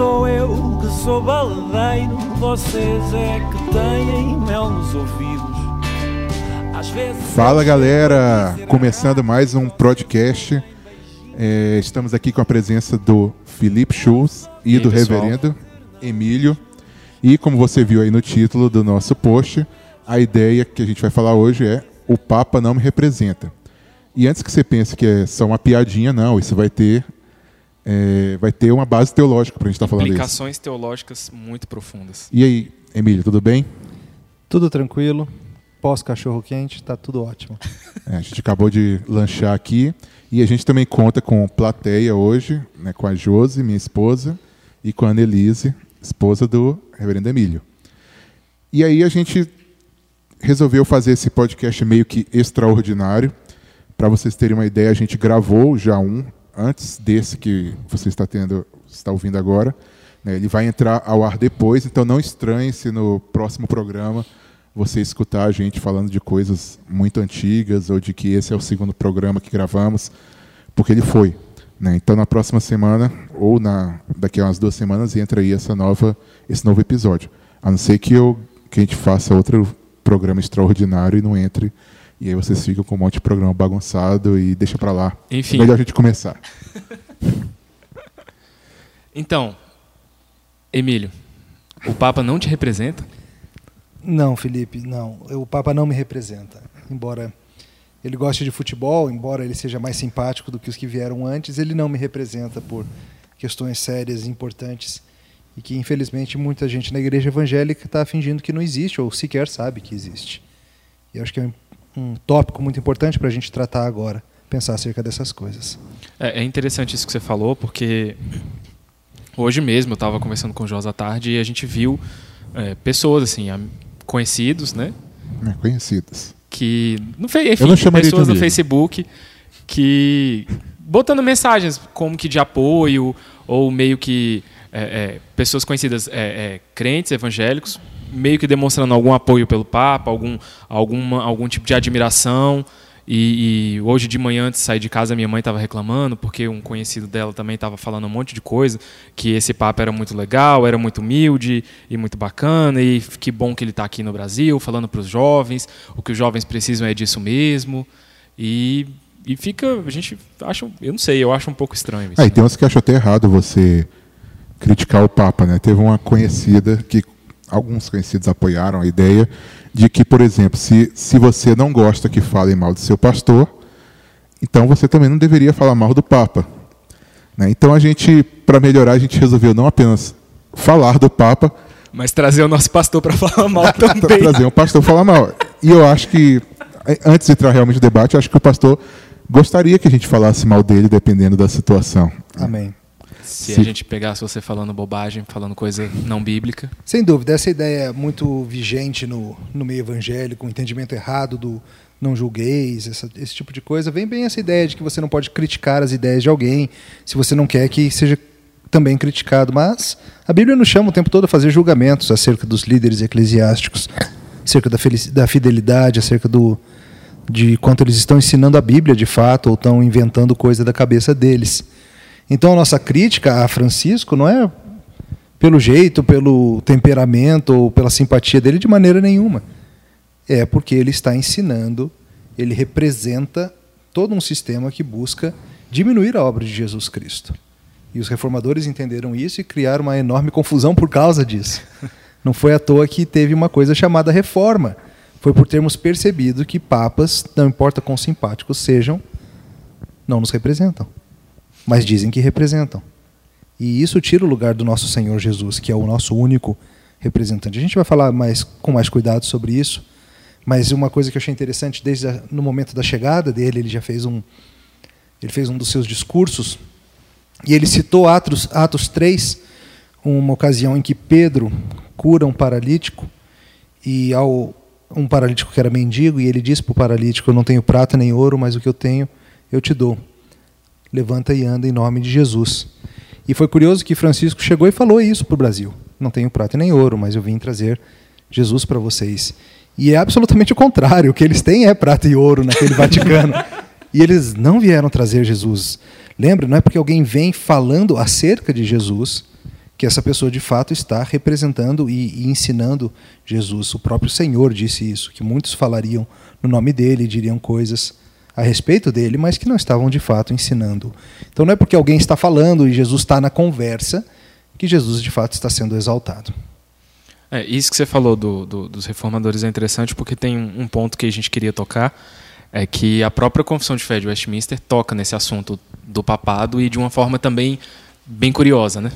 Sou eu que sou baladeiro, vocês é que têm mel nos ouvidos. Às vezes Fala galera, começando mais um podcast. É, estamos aqui com a presença do Felipe Schultz e, E do pessoal? reverendo Emílio. E como você viu aí no título do nosso post, a ideia que a gente vai falar hoje é O Papa não me representa. E antes que você pense que é só uma piadinha, não, isso vai ter, é, vai ter uma base teológica para a gente estar falando isso. Implicações teológicas muito profundas. E aí, Emílio, tudo bem? Tudo tranquilo. Pós cachorro quente, tá tudo ótimo. É, a gente acabou de lanchar aqui e a gente também conta com plateia hoje, né, com a Josi, minha esposa, e com a Annelise, esposa do reverendo Emílio. E aí a gente resolveu fazer esse podcast meio que extraordinário. Para vocês terem uma ideia, a gente gravou já um antes desse que você está tendo, está ouvindo agora. né, ele vai entrar ao ar depois, então não estranhe se no próximo programa você escutar a gente falando de coisas muito antigas ou de que esse é o segundo programa que gravamos, porque ele foi. né? Então na próxima semana ou na daqui a umas duas semanas entra aí essa nova esse novo episódio. A não ser que eu que a gente faça outro programa extraordinário e não entre e aí vocês ficam com um monte de programa bagunçado e deixa pra lá. Enfim. É melhor a gente começar. Então, Emílio, o Papa não te representa? Não, Felipe, não. O Papa não me representa. Embora ele goste de futebol, embora ele seja mais simpático do que os que vieram antes, ele não me representa por questões sérias e importantes e que, infelizmente, muita gente na igreja evangélica está fingindo que não existe ou sequer sabe que existe. E eu acho que é um, tópico muito importante para a gente tratar agora, pensar acerca dessas coisas. É, é interessante isso que você falou, porque hoje mesmo eu estava conversando com o Jos à tarde e a gente viu é, pessoas, assim, conhecidos, né? Né, Conhecidas. Que. No, enfim, Eu não pessoas no. Facebook que. botando mensagens como que de apoio, ou meio que. é, é, pessoas conhecidas, é, é, crentes evangélicos, meio que demonstrando algum apoio pelo Papa, algum, alguma, algum tipo de admiração. E, e hoje de manhã, antes de sair de casa, minha mãe estava reclamando, porque um conhecido dela também estava falando um monte de coisa, que esse Papa era muito legal, era muito humilde e muito bacana, e que bom que ele está aqui no Brasil, falando para os jovens, o que os jovens precisam é disso mesmo. E, e fica, a gente acha, eu não sei, eu acho um pouco estranho isso. Ah, e tem uns que acham até errado você criticar o Papa, né? Teve uma conhecida que alguns conhecidos apoiaram a ideia de que, por exemplo, se, se você não gosta que falem mal do seu pastor, então você também não deveria falar mal do Papa. né? Então a gente, para melhorar, a gente resolveu não apenas falar do Papa, Mas trazer o nosso pastor para falar mal também. trazer um pastor falar mal. E eu acho que, eh, antes de entrar realmente no debate, eu acho que o pastor gostaria que a gente falasse mal dele, dependendo da situação. Amém. Se a gente pegasse você falando bobagem, falando coisa não bíblica. Sem dúvida, essa ideia é muito vigente no, no meio evangélico, o entendimento errado do não julgueis, essa- esse tipo de coisa. Vem bem essa ideia de que você não pode criticar as ideias de alguém se você não quer que seja também criticado. Mas a Bíblia nos chama o tempo todo a fazer julgamentos acerca dos líderes eclesiásticos, acerca da, da fidelidade, acerca do, de quanto eles estão ensinando a Bíblia de fato ou estão inventando coisa da cabeça deles. Então a nossa crítica a Francisco não é pelo jeito, pelo temperamento ou pela simpatia dele de maneira nenhuma. É porque ele está ensinando, ele representa todo um sistema que busca diminuir a obra de Jesus Cristo. E os reformadores entenderam isso e criaram uma enorme confusão por causa disso. Não foi à toa que teve uma coisa chamada reforma. Foi por termos percebido que papas, não importa quão simpáticos sejam, não nos representam. Mas dizem que representam. E isso tira o lugar do nosso Senhor Jesus, que é o nosso único representante. A gente vai falar mais com mais cuidado sobre isso, mas uma coisa que eu achei interessante desde a, no momento da chegada dele, ele já fez um ele fez um dos seus discursos e ele citou Atos Atos 3, uma ocasião em que Pedro cura um paralítico e ao um paralítico que era mendigo e ele disse para o paralítico: "Eu não tenho prata nem ouro, mas o que eu tenho eu te dou. Levanta e anda em nome de Jesus." E foi curioso que Francisco chegou e falou isso para o Brasil. Não tenho prata nem ouro, mas eu vim trazer Jesus para vocês. E é absolutamente o contrário. O que eles têm é prata e ouro naquele Vaticano. E eles não vieram trazer Jesus. Lembra? Não é porque alguém vem falando acerca de Jesus que essa pessoa de fato está representando e, e, ensinando Jesus. O próprio Senhor disse isso, que muitos falariam no nome dele, diriam coisas a respeito dele, mas que não estavam de fato ensinando. Então não é porque alguém está falando e Jesus está na conversa que Jesus de fato está sendo exaltado. É, isso que você falou do, do, dos reformadores é interessante porque tem um ponto que a gente queria tocar, é que a própria Confissão de Fé de Westminster toca nesse assunto do papado e de uma forma também bem curiosa, né?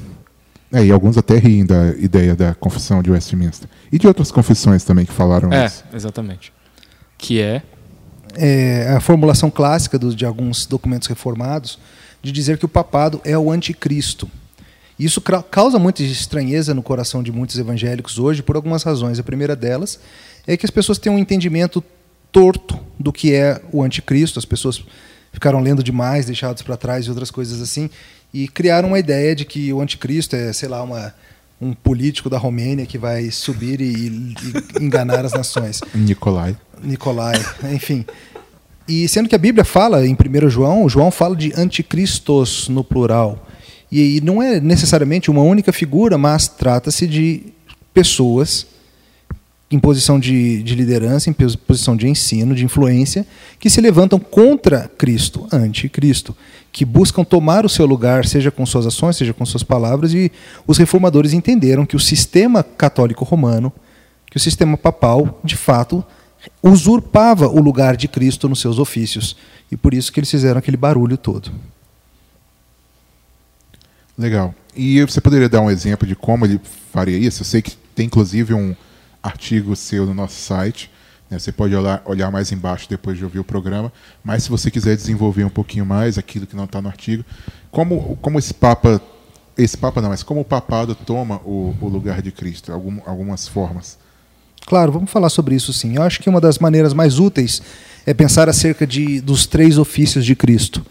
É, e alguns até riem da ideia da Confissão de Westminster. E de outras confissões também que falaram é, isso. É, exatamente. Que é? É a formulação clássica de alguns documentos reformados de dizer que o papado é o anticristo. Isso causa muita estranheza no coração de muitos evangélicos hoje por algumas razões. A primeira delas é que as pessoas têm um entendimento torto do que é o anticristo. As pessoas ficaram lendo demais, deixados para trás e outras coisas assim, e criaram uma ideia de que o anticristo é, sei lá, uma, um político da Romênia que vai subir e, e enganar as nações. Nicolai. Nicolai, enfim. E sendo que a Bíblia fala em 1 João, João fala de anticristos no plural. E, e não é necessariamente uma única figura, mas trata-se de pessoas em posição de, de, liderança, em posição de ensino, de influência, que se levantam contra Cristo, anticristo, que buscam tomar o seu lugar, seja com suas ações, seja com suas palavras, e os reformadores entenderam que o sistema católico romano, que o sistema papal, de fato, usurpava o lugar de Cristo nos seus ofícios, e por isso que eles fizeram aquele barulho todo. Legal. E você poderia dar um exemplo de como ele faria isso? Eu sei que tem inclusive um artigo seu no nosso site. Né? Você pode olhar, olhar mais embaixo depois de ouvir o programa. Mas se você quiser desenvolver um pouquinho mais aquilo que não está no artigo, como, como esse Papa, esse Papa não, mas como o papado toma o, o lugar de Cristo, algum, algumas formas. Claro, vamos falar sobre isso sim. Eu acho que uma das maneiras mais úteis é pensar acerca de, dos três ofícios de Cristo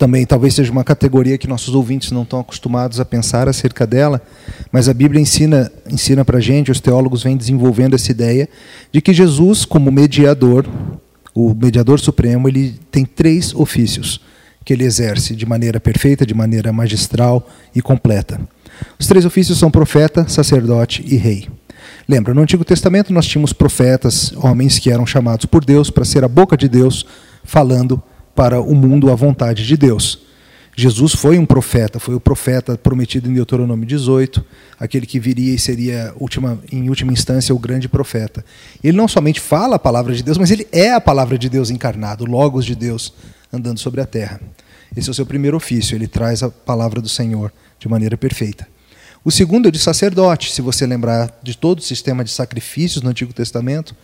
também talvez seja uma categoria que nossos ouvintes não estão acostumados a pensar acerca dela, mas a Bíblia ensina ensina para a gente, os teólogos vêm desenvolvendo essa ideia de que Jesus, como mediador, o mediador supremo, ele tem três ofícios que ele exerce de maneira perfeita, de maneira magistral e completa. Os três ofícios são profeta, sacerdote e rei. Lembra, no Antigo Testamento nós tínhamos profetas, homens que eram chamados por Deus para ser a boca de Deus, falando para o mundo a vontade de Deus. Jesus foi um profeta, foi o profeta prometido em Deuteronômio 18, aquele que viria e seria, última, em última instância, o grande profeta. Ele não somente fala a palavra de Deus, mas ele é a palavra de Deus encarnado, Logos de Deus andando sobre a terra. Esse é o seu primeiro ofício, ele traz a palavra do Senhor de maneira perfeita. O segundo é de sacerdote, se você lembrar de todo o sistema de sacrifícios no Antigo Testamento,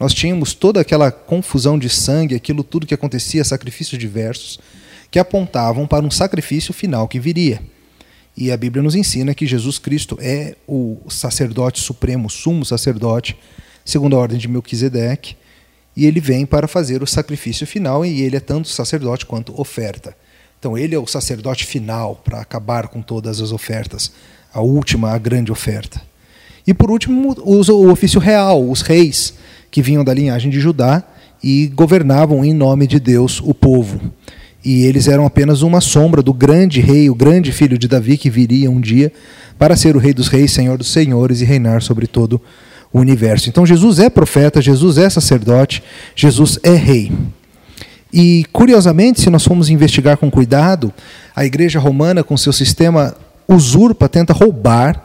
nós tínhamos toda aquela confusão de sangue, aquilo tudo que acontecia, sacrifícios diversos, que apontavam para um sacrifício final que viria. E a Bíblia nos ensina que Jesus Cristo é o sacerdote supremo, sumo sacerdote, segundo a ordem de Melquisedeque, e ele vem para fazer o sacrifício final, e ele é tanto sacerdote quanto oferta. Então ele é o sacerdote final para acabar com todas as ofertas, a última, a grande oferta. E por último, o ofício real, os reis, que vinham da linhagem de Judá e governavam em nome de Deus o povo. E eles eram apenas uma sombra do grande rei, o grande filho de Davi, que viria um dia para ser o rei dos reis, senhor dos senhores e reinar sobre todo o universo. Então Jesus é profeta, Jesus é sacerdote, Jesus é rei. E curiosamente, se nós formos investigar com cuidado, a igreja romana, com seu sistema, usurpa, tenta roubar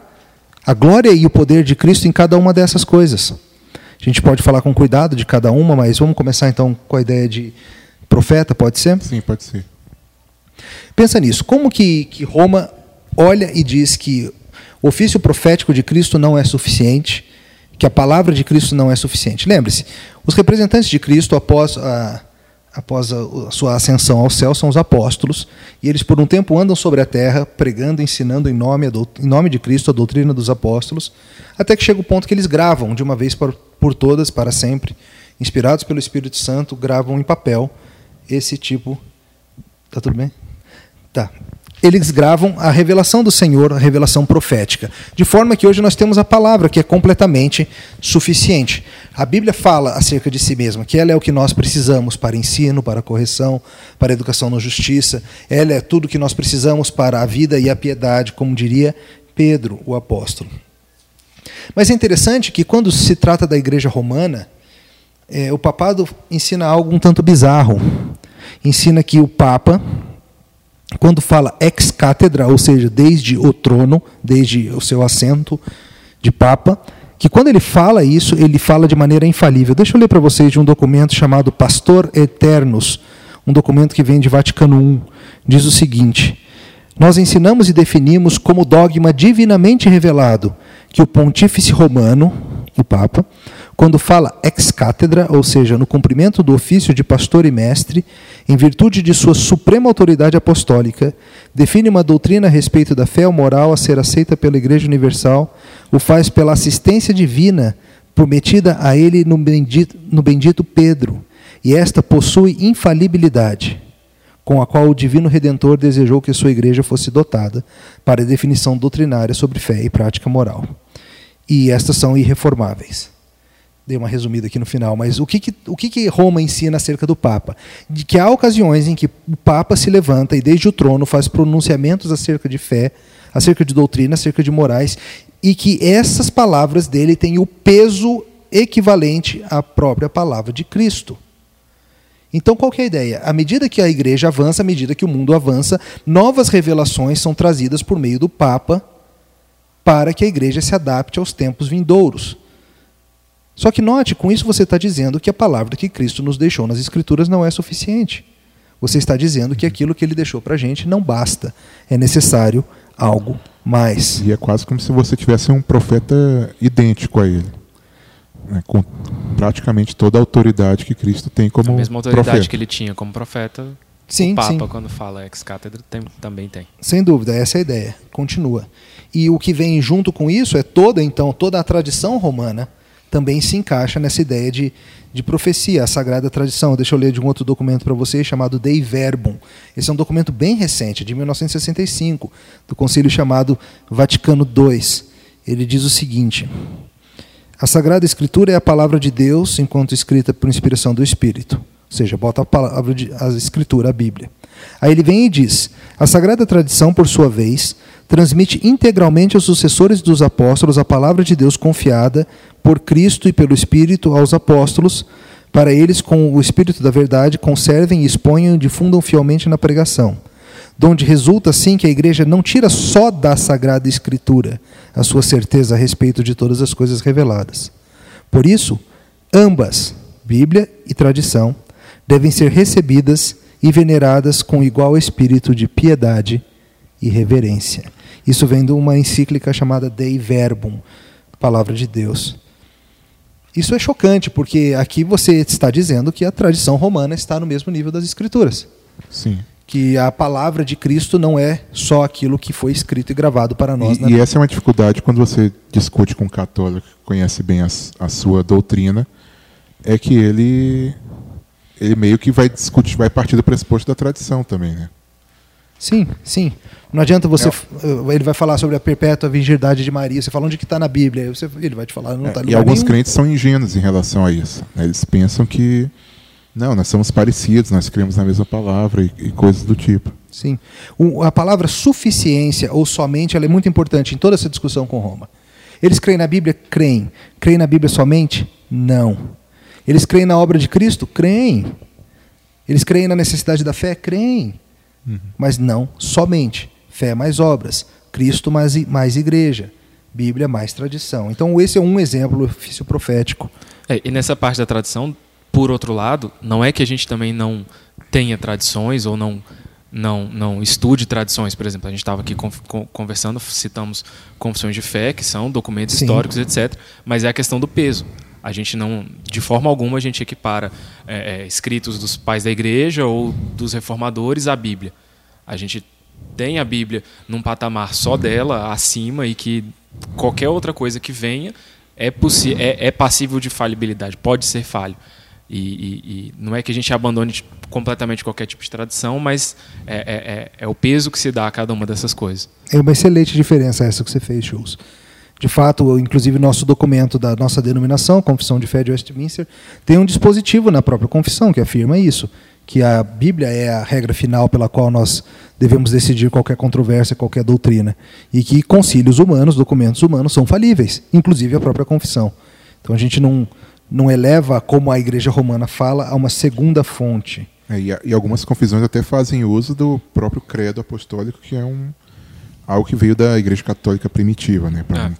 a glória e o poder de Cristo em cada uma dessas coisas. A gente pode falar com cuidado de cada uma, mas vamos começar então com a ideia de profeta, pode ser? Sim, pode ser. Pensa nisso. Como que, que Roma olha e diz que o ofício profético de Cristo não é suficiente, que a palavra de Cristo não é suficiente? Lembre-se, os representantes de Cristo, após a após a, sua ascensão ao céu, são os apóstolos, e eles por um tempo andam sobre a terra, pregando, ensinando em nome, em nome de Cristo a doutrina dos apóstolos, até que chega o ponto que eles gravam de uma vez por, por todas, para sempre, inspirados pelo Espírito Santo, gravam em papel esse tipo. Tá tudo bem? Tá eles gravam a revelação do Senhor, a revelação profética. De forma que hoje nós temos a palavra, que é completamente suficiente. A Bíblia fala acerca de si mesma, que ela é o que nós precisamos para ensino, para correção, para educação na justiça. Ela é tudo que nós precisamos para a vida e a piedade, como diria Pedro, o apóstolo. Mas é interessante que quando se trata da igreja romana, é, o papado ensina algo um tanto bizarro. Ensina que o Papa, quando fala ex cátedra, ou seja, desde o trono, desde o seu assento de Papa, que quando ele fala isso, ele fala de maneira infalível. Deixa eu ler para vocês de um documento chamado Pastor Eternos, um documento que vem de Vaticano I. Diz o seguinte: Nós ensinamos e definimos como dogma divinamente revelado que o pontífice romano, o Papa, quando fala ex cátedra, ou seja, no cumprimento do ofício de pastor e mestre, em virtude de sua suprema autoridade apostólica, define uma doutrina a respeito da fé ou moral a ser aceita pela Igreja Universal, o faz pela assistência divina prometida a ele no bendito, no bendito Pedro, e esta possui infalibilidade, com a qual o Divino Redentor desejou que sua igreja fosse dotada para definição doutrinária sobre fé e prática moral. E estas são irreformáveis. Dei uma resumida aqui no final, mas o que, que, o que, que Roma ensina acerca do Papa? De que há ocasiões em que o Papa se levanta e, desde o trono, faz pronunciamentos acerca de fé, acerca de doutrina, acerca de morais, e que essas palavras dele têm o peso equivalente à própria palavra de Cristo. Então, qual é a ideia? À medida que a igreja avança, à medida que o mundo avança, novas revelações são trazidas por meio do Papa para que a igreja se adapte aos tempos vindouros. Só que note, com isso você está dizendo que a palavra que Cristo nos deixou nas Escrituras não é suficiente. Você está dizendo que aquilo que ele deixou para a gente não basta. É necessário algo mais. E é quase como se você tivesse um profeta idêntico a ele. Né, com praticamente toda a autoridade que Cristo tem como A mesma autoridade profeta. que ele tinha como profeta, Sim, o Papa, sim. quando fala ex-cátedra, tem- também tem. Sem dúvida, essa é a ideia. Continua. E o que vem junto com isso é toda, então, toda a tradição romana também se encaixa nessa ideia de, de profecia, a sagrada tradição. Deixa eu ler de um outro documento para vocês chamado Dei Verbum. Esse é um documento bem recente, de 1965, do concílio chamado Vaticano II. Ele diz o seguinte: A Sagrada Escritura é a palavra de Deus enquanto escrita por inspiração do Espírito. Ou seja, bota a palavra de, a Escritura, a Bíblia. Aí ele vem e diz: A Sagrada Tradição, por sua vez, transmite integralmente aos sucessores dos apóstolos a palavra de Deus confiada por Cristo e pelo Espírito aos apóstolos, para eles, com o Espírito da verdade, conservem, exponham e difundam fielmente na pregação. Donde resulta, assim, que a igreja não tira só da Sagrada Escritura a sua certeza a respeito de todas as coisas reveladas. Por isso, ambas, Bíblia e tradição, devem ser recebidas e veneradas com igual espírito de piedade e reverência. Isso vem de uma encíclica chamada Dei Verbum, Palavra de Deus. Isso é chocante, porque aqui você está dizendo que a tradição romana está no mesmo nível das Escrituras. Sim. Que a palavra de Cristo não é só aquilo que foi escrito e gravado para nós. na E, e essa é uma dificuldade quando você discute com um católico que conhece bem as- a, sua doutrina, é que ele ele meio que vai discutir, vai partir do pressuposto da tradição também, né? Sim, sim. Não adianta você. É. eh, Ele vai falar sobre a perpétua virgindade de Maria. Você fala onde que está na Bíblia. Você- ele vai te falar, não É, está em e lugar alguns nenhum. crentes são ingênuos em relação a isso. né? Eles pensam que não, nós somos parecidos, nós cremos na mesma palavra e, e coisas do tipo. Sim. O- a palavra suficiência ou somente ela é muito importante em toda essa discussão com Roma. Eles creem na Bíblia? Creem. Creem na Bíblia somente? Não. Eles creem na obra de Cristo? Creem. Eles creem na necessidade da fé? Creem. Mas não somente. Fé mais obras. Cristo mais, mais igreja. Bíblia mais tradição. Então, esse é um exemplo do ofício profético. É, e nessa parte da tradição, por outro lado, não é que a gente também não tenha tradições ou não não não estude tradições, por exemplo, a gente estava aqui con- con- conversando, citamos confissões de fé, que são documentos Sim. históricos, etc. Mas é a questão do peso. A gente não, de forma alguma, a gente equipara é, é, escritos dos pais da igreja ou dos reformadores à Bíblia. A gente tem a Bíblia num patamar só dela, acima, e que qualquer outra coisa que venha é, é, é passível de falibilidade, pode ser falho. E, e- e não é que a gente abandone completamente qualquer tipo de tradição, mas é, é- é- é o peso que se dá a cada uma dessas coisas. É uma excelente diferença essa que você fez, Schultz. De fato, inclusive nosso documento da nossa denominação, Confissão de Fé de Westminster, tem um dispositivo na própria confissão que afirma isso, que a Bíblia é a regra final pela qual nós devemos decidir qualquer controvérsia, qualquer doutrina, e que concílios humanos, documentos humanos são falíveis, inclusive a própria confissão. Então a gente não não eleva como a Igreja Romana fala a uma segunda fonte. É, e, e, algumas confissões até fazem uso do próprio credo apostólico, que é um algo que veio da Igreja Católica primitiva, né, para é.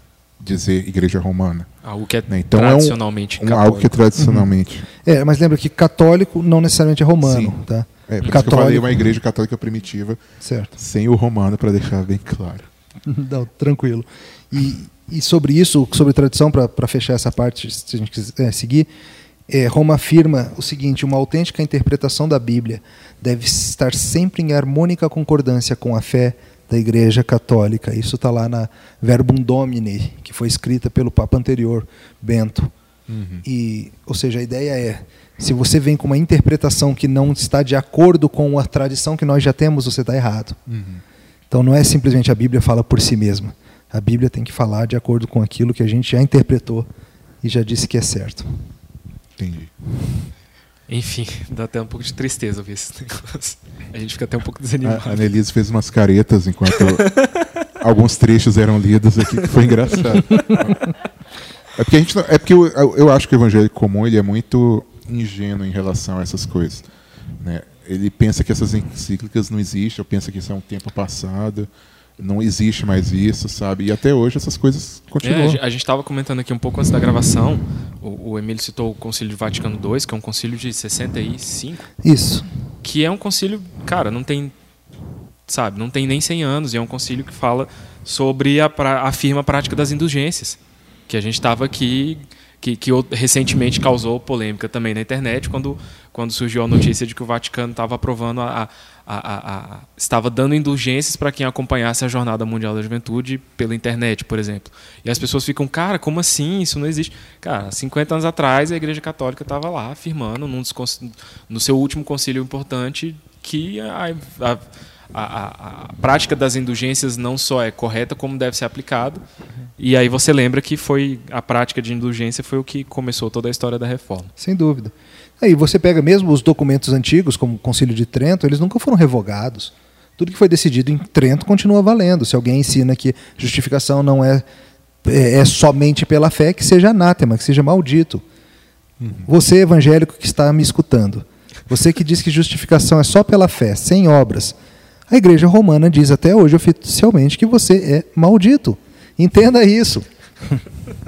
Dizer Igreja Romana. Algo que é né? então tradicionalmente é um, um algo que é tradicionalmente. Uhum. É, mas lembra que católico não necessariamente é romano, Sim. tá? É, por católico... isso que eu falei uma igreja católica primitiva, certo. sem o romano para deixar bem claro. não, tranquilo. E, e sobre isso, sobre tradição, para fechar essa parte, se a gente quiser é, seguir, é, Roma afirma o seguinte: uma autêntica interpretação da Bíblia deve estar sempre em harmônica concordância com a fé da Igreja Católica. Isso está lá na Verbum Domini, que foi escrita pelo Papa anterior, Bento. Uhum. E, ou seja, a ideia é: se você vem com uma interpretação que não está de acordo com a tradição que nós já temos, você está errado. Uhum. Então não é simplesmente a Bíblia fala por si mesma. A Bíblia tem que falar de acordo com aquilo que a gente já interpretou e já disse que é certo. Entendi. Enfim, dá até um pouco de tristeza ouvir esses negócios. A gente fica até um pouco desanimado. A Annelise fez umas caretas enquanto alguns trechos eram lidos aqui, que foi engraçado. É porque, a gente, é porque eu, eu acho que o evangelho comum ele é muito ingênuo em relação a essas coisas. Né? Ele pensa que essas encíclicas não existem, ou pensa que isso é um tempo passado não existe mais isso, sabe? E até hoje essas coisas continuam. É, a gente estava comentando aqui um pouco antes da gravação, o, o Emílio citou o Concílio Vaticano II, que é um concílio de 65. Isso. Que é um concílio, cara, não tem, sabe, não tem nem 100 anos, e é um concílio que fala sobre a, pra, a prática das indulgências, que a gente estava aqui que, que, recentemente causou polêmica também na internet quando, quando surgiu a notícia de que o Vaticano estava aprovando a, a, a, estava dando indulgências para quem acompanhasse a Jornada Mundial da Juventude pela internet, por exemplo. E as pessoas ficam, cara, como assim? Isso não existe. Cara, 50 anos atrás a Igreja Católica estava lá afirmando, num no seu último concílio importante, que a, a, a, a, prática das indulgências não só é correta, como deve ser aplicada. E aí você lembra que foi a prática de indulgência foi o que começou toda a história da reforma. Sem dúvida. Aí você pega mesmo os documentos antigos, como o Concílio de Trento, eles nunca foram revogados. Tudo que foi decidido em Trento continua valendo. Se alguém ensina que justificação não é, é, é somente pela fé, que seja anátema, que seja maldito. Uhum. Você, evangélico que está me escutando, você que diz que justificação é só pela fé, sem obras, a Igreja Romana diz até hoje oficialmente que você é maldito. Entenda isso.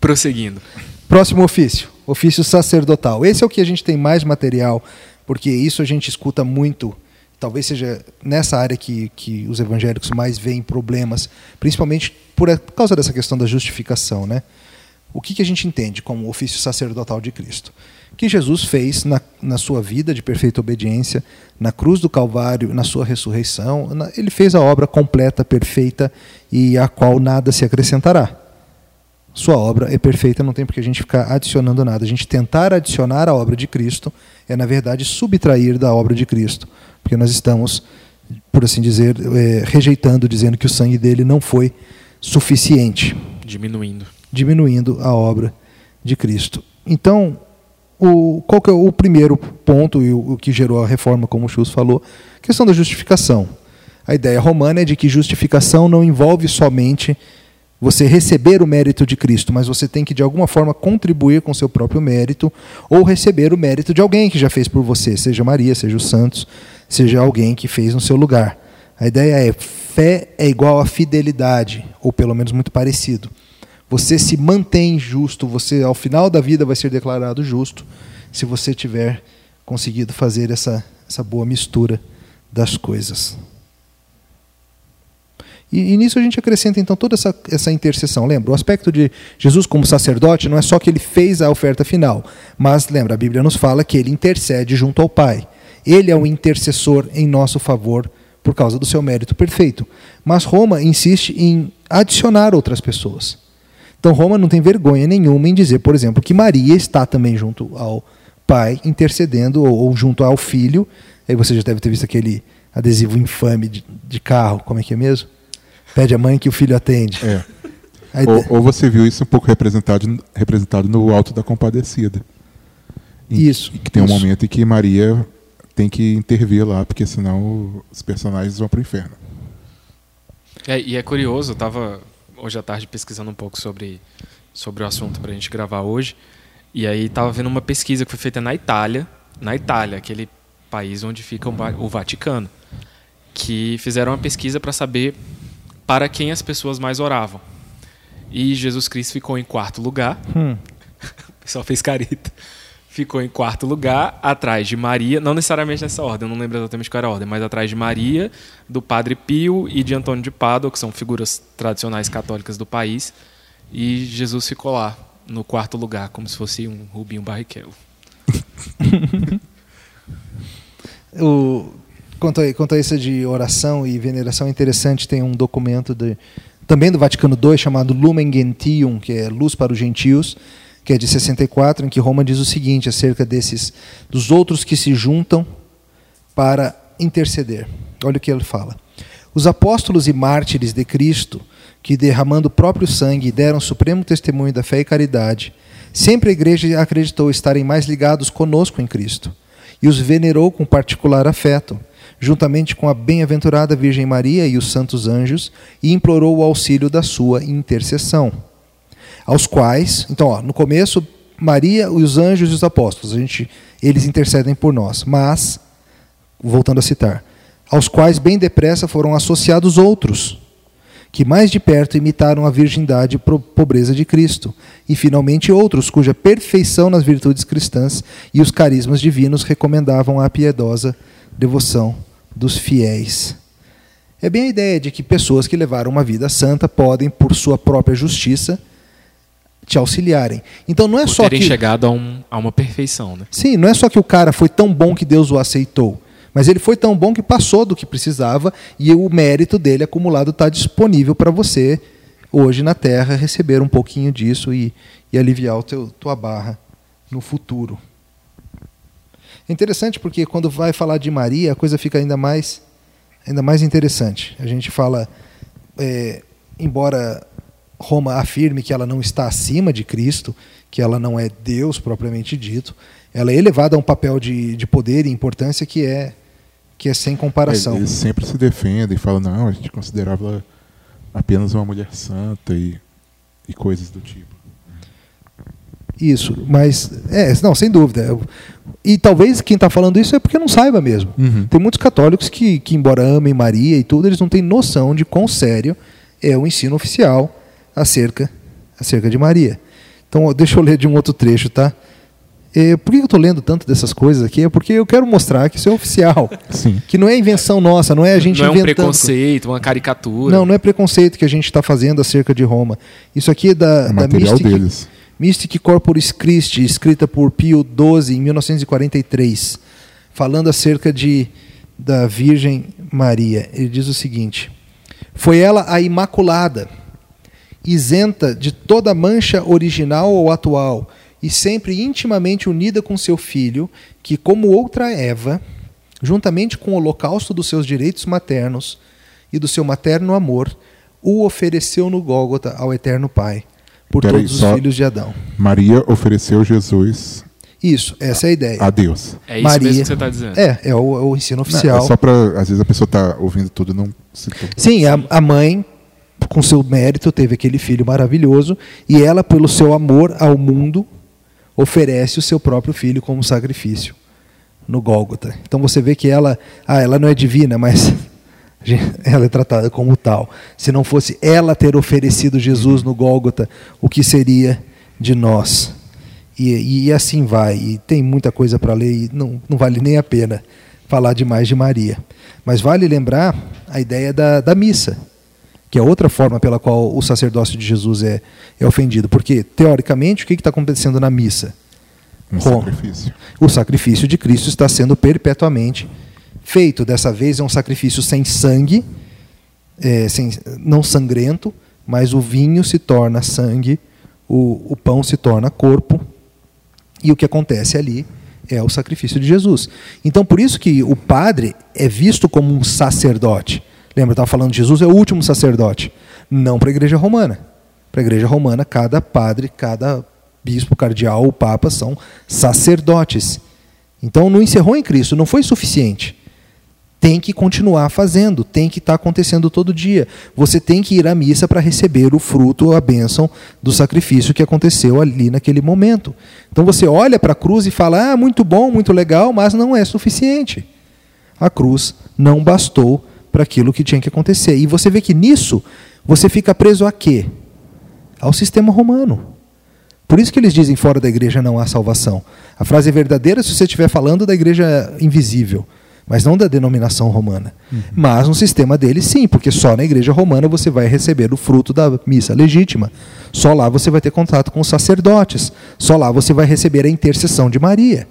Prosseguindo. Próximo ofício, ofício sacerdotal. Esse é o que a gente tem mais material, porque isso a gente escuta muito. Talvez seja nessa área que, que os evangélicos mais veem problemas, principalmente por, por causa dessa questão da justificação. Né? O que, que a gente entende como ofício sacerdotal de Cristo? Que Jesus fez na, na sua vida de perfeita obediência, na cruz do Calvário, na sua ressurreição. Na, ele fez a obra completa, perfeita e a qual nada se acrescentará sua obra é perfeita, não tem por que a gente ficar adicionando nada. A gente tentar adicionar a obra de Cristo é, na verdade, subtrair da obra de Cristo, porque nós estamos, por assim dizer, é, rejeitando, dizendo que o sangue dele não foi suficiente. Diminuindo. Diminuindo a obra de Cristo. Então, o, qual que é o primeiro ponto e o, o que gerou a reforma, como o Chus falou? A questão da justificação. A ideia romana é de que justificação não envolve somente você receber o mérito de Cristo, mas você tem que de alguma forma contribuir com seu próprio mérito ou receber o mérito de alguém que já fez por você, seja Maria, seja os santos, seja alguém que fez no seu lugar. A ideia é fé é igual a fidelidade, ou pelo menos muito parecido. Você se mantém justo, você ao final da vida vai ser declarado justo se você tiver conseguido fazer essa, essa boa mistura das coisas. E, e, nisso a gente acrescenta então toda essa, essa intercessão. Lembra? O aspecto de Jesus como sacerdote não é só que ele fez a oferta final, mas lembra, a Bíblia nos fala que ele intercede junto ao Pai. Ele é o intercessor em nosso favor por causa do seu mérito perfeito. Mas Roma insiste em adicionar outras pessoas. Então Roma não tem vergonha nenhuma em dizer, por exemplo, que Maria está também junto ao Pai, intercedendo, ou, ou junto ao Filho. Aí você já deve ter visto aquele adesivo infame de, de carro, como é que é mesmo? Pede a mãe que o filho atende. É. Ou, ou, você viu isso um pouco representado, representado no Alto da Compadecida. E, Isso, que tem um isso. momento em que Maria tem que intervir lá, porque senão os personagens vão pro inferno. É, e é curioso, eu estava hoje à tarde pesquisando um pouco sobre, sobre o assunto para a gente gravar hoje, e aí estava vendo uma pesquisa que foi feita na Itália, na Itália, aquele país onde fica o, o Vaticano, que fizeram uma pesquisa para saber para quem as pessoas mais oravam. E Jesus Cristo ficou em quarto lugar, Hum. o pessoal fez carita. Ficou em quarto lugar, atrás de Maria, não necessariamente nessa ordem, eu não lembro exatamente qual era a ordem, mas atrás de Maria, do Padre Pio e de Antônio de Pádua, que são figuras tradicionais católicas do país. E Jesus ficou lá, no quarto lugar, como se fosse um Rubinho Barrichello. O, quanto, a, quanto a isso de oração e veneração, é interessante, tem um documento de, também do Vaticano II chamado Lumen Gentium, que é Luz para os Gentios, que é de 64, em que Roma diz o seguinte acerca desses dos outros que se juntam para interceder. Olha o que ele fala. Os apóstolos e mártires de Cristo, que derramando o próprio sangue deram supremo testemunho da fé e caridade, sempre a igreja acreditou estarem mais ligados conosco em Cristo e os venerou com particular afeto, juntamente com a bem-aventurada Virgem Maria e os santos anjos, e implorou o auxílio da sua intercessão. Aos quais, então, ó, no começo, Maria os anjos e os apóstolos, a gente, eles intercedem por nós, mas, voltando a citar, aos quais bem depressa foram associados outros, que mais de perto imitaram a virgindade e pobreza de Cristo, e finalmente outros cuja perfeição nas virtudes cristãs e os carismas divinos recomendavam a piedosa devoção dos fiéis. É bem a ideia de que pessoas que levaram uma vida santa podem, por sua própria justiça, te auxiliarem. Então não é Por só terem que chegado a, um- a uma perfeição, né? Sim, não é só que o cara foi tão bom que Deus o aceitou, mas ele foi tão bom que passou do que precisava e o mérito dele acumulado está disponível para você hoje na Terra receber um pouquinho disso e, e aliviar o teu, tua barra no futuro. É interessante porque quando vai falar de Maria a coisa fica ainda mais ainda mais interessante. A gente fala, é, embora Roma afirme que ela não está acima de Cristo, que ela não é Deus propriamente dito, ela é elevada a um papel de, de poder e importância que é que é sem comparação. Eles sempre se defendem e falam, não, a gente considerava apenas uma mulher santa e, e coisas do tipo. Isso, mas é, não, sem dúvida. Eu- E talvez quem está falando isso é porque não saiba mesmo. Uhum. Tem muitos católicos que, que, embora amem Maria e tudo, eles não têm noção de quão sério é o ensino oficial acerca, acerca de Maria. Então, deixa eu ler de um outro trecho, tá? É, por que eu estou lendo tanto dessas coisas aqui? É porque eu quero mostrar que isso é oficial. Sim. Que não é invenção nossa, não é a gente não é um inventando. preconceito, uma caricatura. Não, não é preconceito que a gente está fazendo acerca de Roma. Isso aqui é da, O da material Mystic, deles. Mystic Corporis Christi, escrita por Pio XII em 1943, falando acerca de da Virgem Maria. Ele diz o seguinte: Foi ela a imaculada, isenta de toda mancha original ou atual, e sempre intimamente unida com seu filho, que como outra Eva, juntamente com o holocausto dos seus direitos maternos e do seu materno amor, o ofereceu no Gólgota ao eterno Pai, por Peraí, todos os só- filhos de Adão. Maria ofereceu Jesus Isso, essa é a ideia. a Deus. É isso Maria- mesmo que você está dizendo. É, é o, é o ensino Não, oficial. é só pra. Às vezes a pessoa tá ouvindo tudo e não se. Sim, a, a mãe, com seu mérito, teve aquele filho maravilhoso, e ela, pelo seu amor ao mundo, oferece o seu próprio filho como sacrifício no Gólgota. Então você vê que ela, ah, ela não é divina, mas ela é tratada como tal. Se não fosse ela ter oferecido Jesus no Gólgota, o que seria de nós? E, e assim vai. E tem muita coisa para ler e não, não vale nem a pena falar demais de Maria. Mas vale lembrar a ideia da, da missa, que é outra forma pela qual o sacerdócio de Jesus é, é ofendido. Porque, teoricamente, o que está acontecendo na missa? Um sacrifício. O sacrifício de Cristo está sendo perpetuamente feito. Dessa vez é um sacrifício sem sangue, é, sem, não sangrento, mas o vinho se torna sangue, o, o pão se torna corpo, e o que acontece ali é o sacrifício de Jesus. Então, por isso que o padre é visto como um sacerdote. Lembra, eu estava falando, Jesus é o último sacerdote. Não para a igreja romana. Para a igreja romana, cada padre, cada bispo, cardeal, o papa são sacerdotes. Então não encerrou em Cristo, não foi suficiente. Tem que continuar fazendo, tem que estar tá acontecendo todo dia. Você tem que ir à missa para receber o fruto, a bênção do sacrifício que aconteceu ali naquele momento. Então você olha para a cruz e fala: ah, muito bom, muito legal, mas não é suficiente. A cruz não bastou para aquilo que tinha que acontecer. E você vê que nisso você fica preso a quê? Ao sistema romano. Por isso que eles dizem fora da igreja não há salvação. A frase é verdadeira se você estiver falando da igreja invisível, mas não da denominação romana. Uhum. Mas no sistema deles sim, porque só na igreja romana você vai receber o fruto da missa legítima. Só lá você vai ter contato com os sacerdotes. Só lá você vai receber a intercessão de Maria.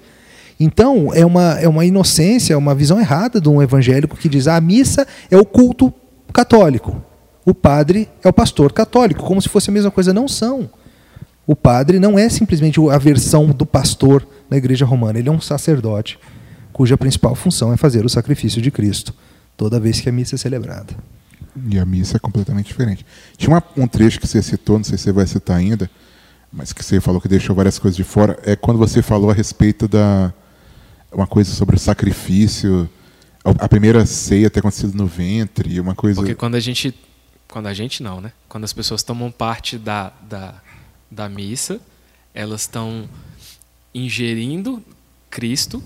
Então, é uma, é uma inocência, é uma visão errada de um evangélico que diz ah, a missa é o culto católico. O padre é o pastor católico, como se fosse a mesma coisa. Não são. O padre não é simplesmente a versão do pastor na igreja romana, ele é um sacerdote cuja principal função é fazer o sacrifício de Cristo toda vez que a missa é celebrada. E a missa é completamente diferente. Tinha uma, um trecho que você citou, não sei se você vai citar ainda, mas que você falou que deixou várias coisas de fora, é quando você falou a respeito da uma coisa sobre o sacrifício, a primeira ceia ter acontecido no ventre, uma coisa. Porque quando a gente, quando a gente não, né? Quando as pessoas tomam parte da, da da missa, elas estão ingerindo Cristo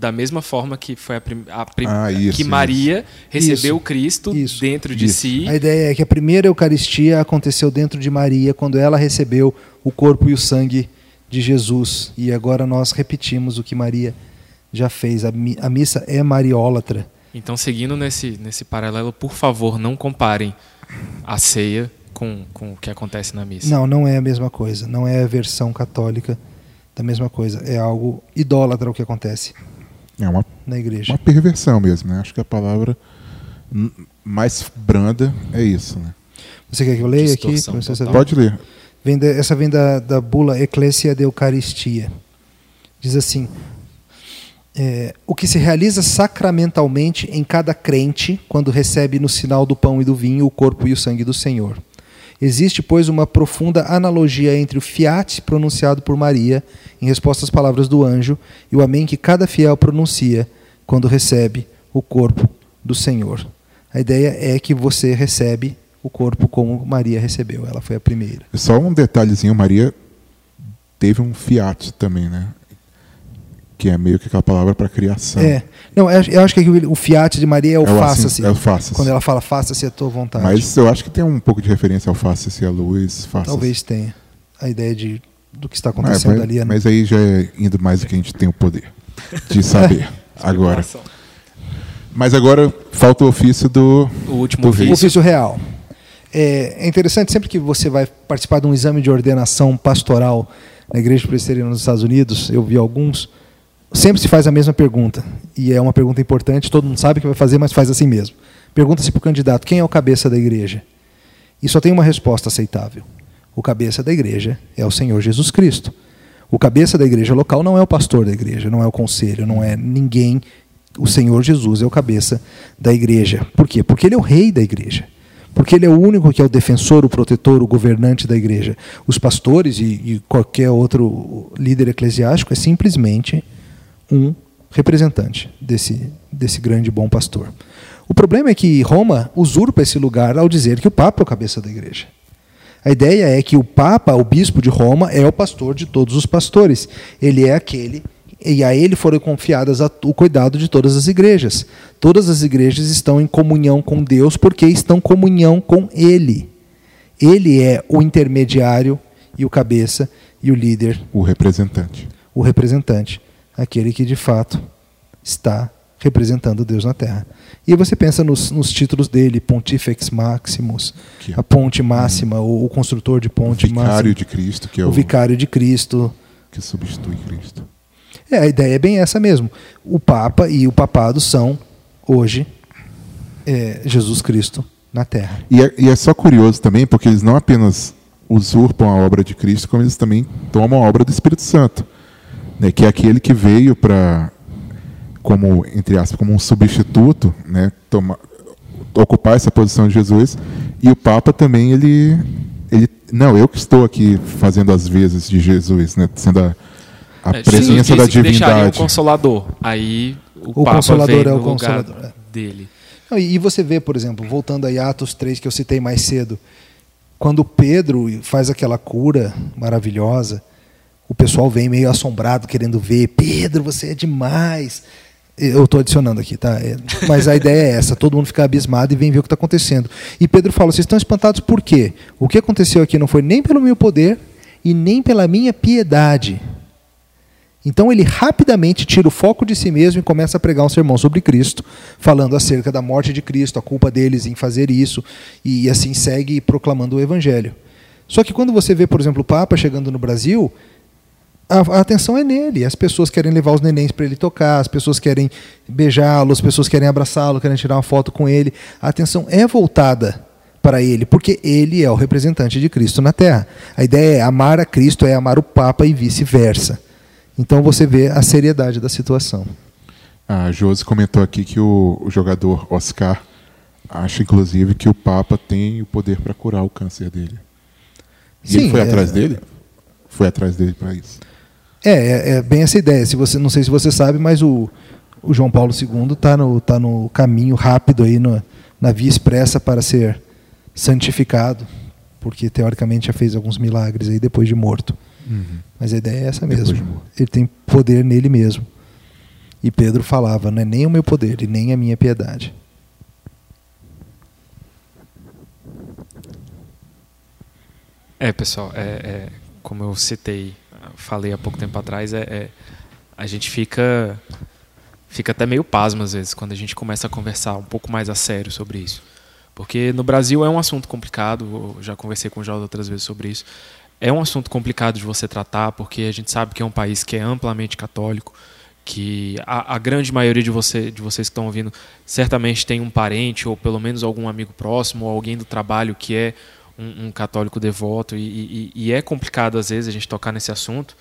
da mesma forma que foi a, prim a prim ah, isso, que Maria isso. recebeu isso, Cristo dentro de si. A ideia é que a primeira Eucaristia aconteceu dentro de Maria quando ela recebeu o corpo e o sangue de Jesus. E agora nós repetimos o que Maria já fez. A, mi a missa é mariólatra. Então, seguindo nesse, nesse paralelo, por favor, não comparem a ceia com, com o que acontece na missa. Não, não é a mesma coisa. Não é a versão católica da mesma coisa. É algo idólatra o que acontece é uma, na igreja. Uma perversão mesmo, né? Acho que a palavra mais branda é isso, né? Você quer que eu leia Distorção aqui? Pode ler. Vem de, essa vem da, da bula Eclésia de Eucaristia. Diz assim: é, o que se realiza sacramentalmente em cada crente quando recebe no sinal do pão e do vinho o corpo e o sangue do Senhor. Existe, pois, uma profunda analogia entre o fiat pronunciado por Maria, em resposta às palavras do anjo, e o amém que cada fiel pronuncia quando recebe o corpo do Senhor. A ideia é que você recebe o corpo como Maria recebeu, ela foi a primeira. Só um detalhezinho: Maria teve um fiat também, né? Que é meio que aquela palavra para criação. É. Não, eu acho que o fiat de Maria é o, é faça-se. Assim, é o faça-se. Quando ela fala faça-se a tua vontade. Mas eu acho que tem um pouco de referência ao faça-se a luz, faça-se. Talvez tenha. A ideia de do que está acontecendo mas, ali. É mas aí já é indo mais do que a gente tem o poder de saber agora. Mas agora falta o ofício do o último do ofício. O ofício real. É, é interessante sempre que você vai participar de um exame de ordenação pastoral na Igreja Presbiteriana nos Estados Unidos, eu vi alguns sempre se faz a mesma pergunta. E é uma pergunta importante, todo mundo sabe que vai fazer, mas faz assim mesmo. Pergunta-se para o candidato: quem é o cabeça da igreja? E só tem uma resposta aceitável. O cabeça da igreja é o Senhor Jesus Cristo. O cabeça da igreja local não é o pastor da igreja, não é o conselho, não é ninguém. O Senhor Jesus é o cabeça da igreja. Por quê? Porque ele é o rei da igreja. Porque ele é o único que é o defensor, o protetor, o governante da igreja. Os pastores e, e qualquer outro líder eclesiástico é simplesmente um representante desse, desse grande bom pastor. O problema é que Roma usurpa esse lugar ao dizer que o Papa é o cabeça da igreja. A ideia é que o Papa, o bispo de Roma, é o pastor de todos os pastores. Ele é aquele e a ele foram confiadas o cuidado de todas as igrejas. Todas as igrejas estão em comunhão com Deus porque estão em comunhão com Ele. Ele é o intermediário e o cabeça e o líder. O representante. O representante aquele que de fato está representando Deus na Terra. E você pensa nos, nos títulos dele, Pontifex Maximus, que, a ponte máxima, o, o, construtor de ponte o vicário máxima, de Cristo, que é o, o vicário de Cristo, que substitui Cristo. É, a ideia é bem essa mesmo. O Papa e o papado são hoje é, Jesus Cristo na Terra. E é, e é só curioso também, porque eles não apenas usurpam a obra de Cristo, como eles também tomam a obra do Espírito Santo né, que é aquele que veio para, como entre aspas, como um substituto, né, tomar, ocupar essa posição de Jesus. E o Papa também ele, ele Não, eu que estou aqui fazendo as vezes de Jesus, né? Sendo a, a É, presença da deixaria o divindade. consolador. Aí o, O Papa Consolador veio é o Consolador, é. dele. E e você vê, por exemplo, voltando aí a Atos 3, que eu citei mais cedo, quando Pedro faz aquela cura maravilhosa, o pessoal vem meio assombrado, querendo ver. Pedro, você é demais. Eu estou adicionando aqui, tá? É, Mas a ideia é essa: todo mundo fica abismado e vem ver o que está acontecendo. E Pedro fala: vocês estão espantados por quê? O que aconteceu aqui não foi nem pelo meu poder e nem pela minha piedade. Então ele rapidamente tira o foco de si mesmo e começa a pregar um sermão sobre Cristo, falando acerca da morte de Cristo, a culpa deles em fazer isso, e assim segue proclamando o Evangelho. Só que quando você vê, por exemplo, o Papa chegando no Brasil, a, a atenção é nele. As pessoas querem levar os nenéns para ele tocar, as pessoas querem beijá-lo, as pessoas querem abraçá-lo, querem tirar uma foto com ele. A atenção é voltada para ele, porque ele é o representante de Cristo na Terra. A ideia é amar a Cristo, é amar o Papa e vice-versa. Então você vê a seriedade da situação. A Josi comentou aqui que o, o jogador Oscar acha, inclusive, que o Papa tem o poder para curar o câncer dele. E ele Sim, foi é- atrás dele? Foi atrás dele para isso. É, é, é bem essa ideia. Se você, não sei se você sabe, mas o, o João Paulo II está no, tá no caminho rápido aí, no, na via expressa para ser santificado, porque teoricamente já fez alguns milagres aí depois de morto. Mas a ideia é essa mesmo. de. Ele tem poder nele mesmo. E Pedro falava, não é nem o meu poder e nem a minha piedade. É, pessoal, é, é, como eu citei, falei há pouco tempo atrás, é, é, a gente fica, fica até meio pasmo às vezes quando a gente começa a conversar um pouco mais a sério sobre isso. Porque no Brasil é um assunto complicado, já conversei com o Jorge outras vezes sobre isso. É um assunto complicado de você tratar, porque a gente sabe que é um país que é amplamente católico, que a, a grande maioria de, você, de vocês que estão ouvindo certamente tem um parente, ou pelo menos algum amigo próximo, ou alguém do trabalho que é um, um católico devoto, e, e- e é complicado às vezes a gente tocar nesse assunto.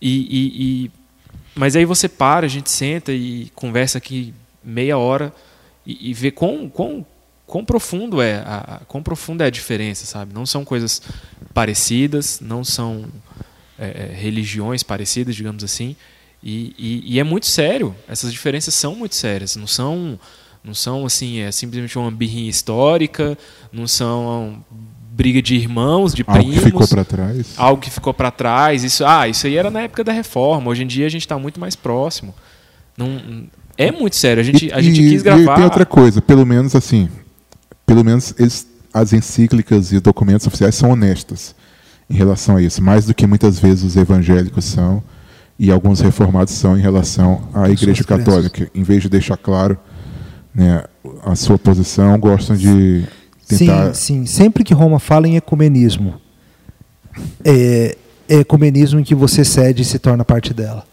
E, e- mas aí você para, a gente senta e conversa aqui meia hora e, vê quão, quão, quão profundo é a, quão profunda é a diferença, sabe? Não são coisas parecidas, não são é, é, religiões parecidas, digamos assim, e- e é muito sério. Essas diferenças são muito sérias, não são não são assim é simplesmente uma birrinha histórica, não são briga de irmãos, de Algo primos que ficou para trás. algo que ficou para trás. Isso, ah, isso aí era na época da reforma. Hoje em dia a gente está muito mais próximo. Não, é muito sério. A gente, a gente E- quis e gravar. tem outra coisa, pelo menos assim, pelo menos eles- as encíclicas e os documentos oficiais são honestas em relação a isso, mais do que muitas vezes os evangélicos são e alguns reformados são em relação à Igreja. Católica. Em vez de deixar claro né, a sua posição, gostam de tentar. Sim, sim. Sempre que Roma fala em ecumenismo, é, é ecumenismo em que você cede e se torna parte dela.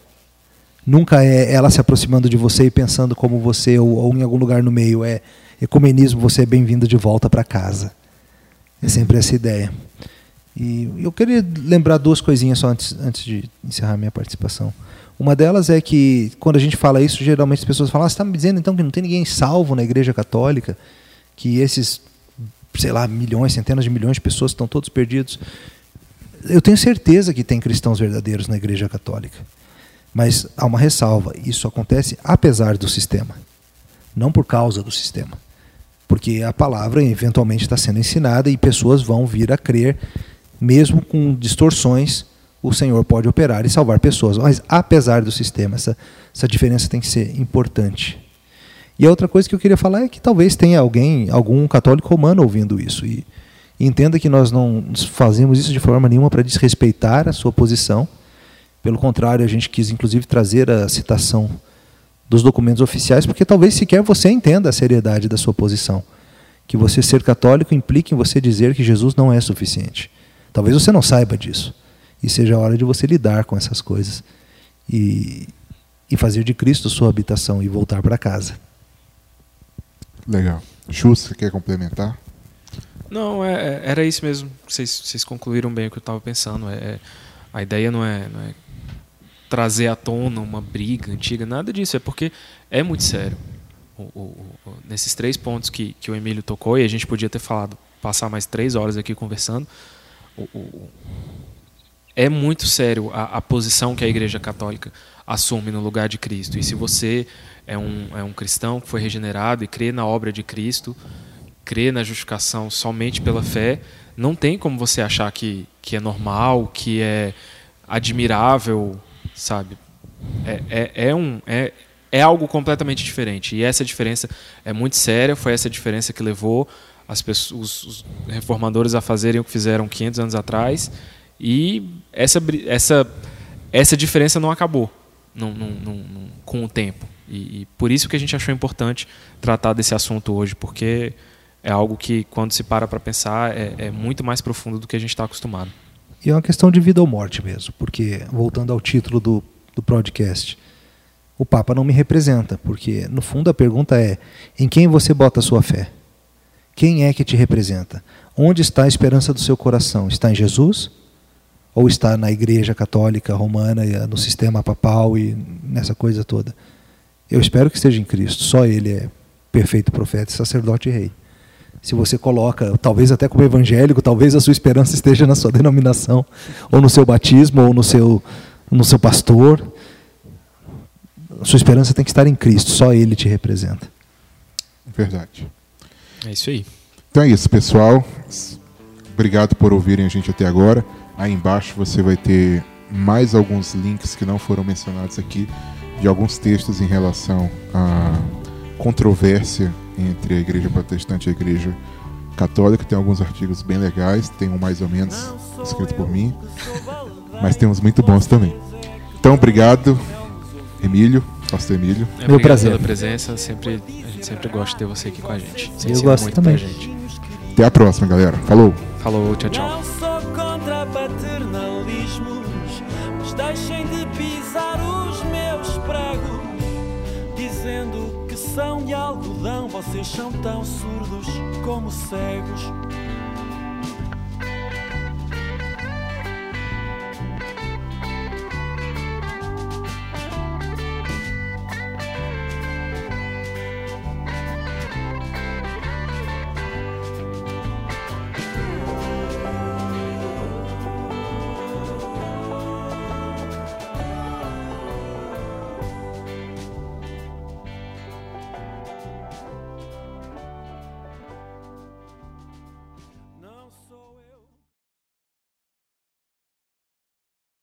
Nunca é ela se aproximando de você e pensando como você ou, ou em algum lugar no meio. É ecumenismo, você é bem-vindo de volta para casa. É sempre essa ideia. E eu queria lembrar duas coisinhas só antes, antes de encerrar minha participação. Uma delas é que, quando a gente fala isso, geralmente as pessoas falam: ah, você está me dizendo então que não tem ninguém salvo na Igreja Católica? Que esses, sei lá, milhões, centenas de milhões de pessoas estão todos perdidos? Eu tenho certeza que tem cristãos verdadeiros na Igreja Católica. Mas há uma ressalva: isso acontece apesar do sistema, não por causa do sistema. Porque a palavra eventualmente está sendo ensinada e pessoas vão vir a crer, mesmo com distorções, o Senhor pode operar e salvar pessoas. Mas apesar do sistema, essa, essa diferença tem que ser importante. E a outra coisa que eu queria falar é que talvez tenha alguém, algum católico romano ouvindo isso. E, entenda que nós não fazemos isso de forma nenhuma para desrespeitar a sua posição. Pelo contrário, a gente quis inclusive trazer a citação dos documentos oficiais, porque talvez sequer você entenda a seriedade da sua posição. Que você ser católico implica em você dizer que Jesus não é suficiente. Talvez você não saiba disso. E seja a hora de você lidar com essas coisas e, e fazer de Cristo sua habitação e voltar para casa. Legal. Ju, você quer complementar? Não, é- é- era isso mesmo. Vocês, vocês concluíram bem o que eu estava pensando. É, é- a ideia não é, não é trazer à tona uma briga antiga, nada disso. É porque é muito sério. O- o- o- nesses três pontos que, que o Emílio tocou, e a gente podia ter falado passar mais três horas aqui conversando. O, o, é muito sério a, a, posição que a Igreja Católica assume no lugar de Cristo. E se você é um, é um cristão que foi regenerado e crê na obra de Cristo, crê na justificação somente pela fé, não tem como você achar que, que é normal, que é admirável, sabe? É, é, é, um, é, é algo completamente diferente. E essa diferença é muito séria, foi essa diferença que levou as pessoas, os reformadores a fazerem o que fizeram 500 anos atrás e essa, essa, essa diferença não acabou não, não, não, com o tempo. E, e, por isso que a gente achou importante tratar desse assunto hoje, porque é algo que, quando se para para pensar, é, é, muito mais profundo do que a gente está acostumado. E é uma questão de vida ou morte mesmo, porque, voltando ao título do, do podcast, o Papa não me representa, porque, no fundo, a pergunta é: em quem você bota a sua fé? Quem é que te representa? Onde está a esperança do seu coração? Está em Jesus? Ou está na Igreja Católica Romana, no sistema papal e nessa coisa toda. Eu espero que esteja em Cristo. Só Ele é perfeito profeta, sacerdote e rei. Se você coloca, talvez até como evangélico, talvez a sua esperança esteja na sua denominação, ou no seu batismo, ou no seu, no seu pastor. A sua esperança tem que estar em Cristo, só Ele te representa. Verdade. É isso aí. Então é isso, pessoal. Obrigado por ouvirem a gente até agora. Aí embaixo você vai ter mais alguns links que não foram mencionados aqui, de alguns textos em relação à controvérsia entre a igreja protestante e a igreja católica. Tem alguns artigos bem legais, tem um mais ou menos escrito por mim, mas tem uns muito bons também. Então, obrigado, Emílio, pastor Emílio. É, Meu prazer. pela presença, sempre, a gente sempre gosta de ter você aqui com a gente. Você Eu gosto também. Até a próxima, galera. Falou. Falou, tchau, tchau de algodão, vocês são tão surdos como cegos.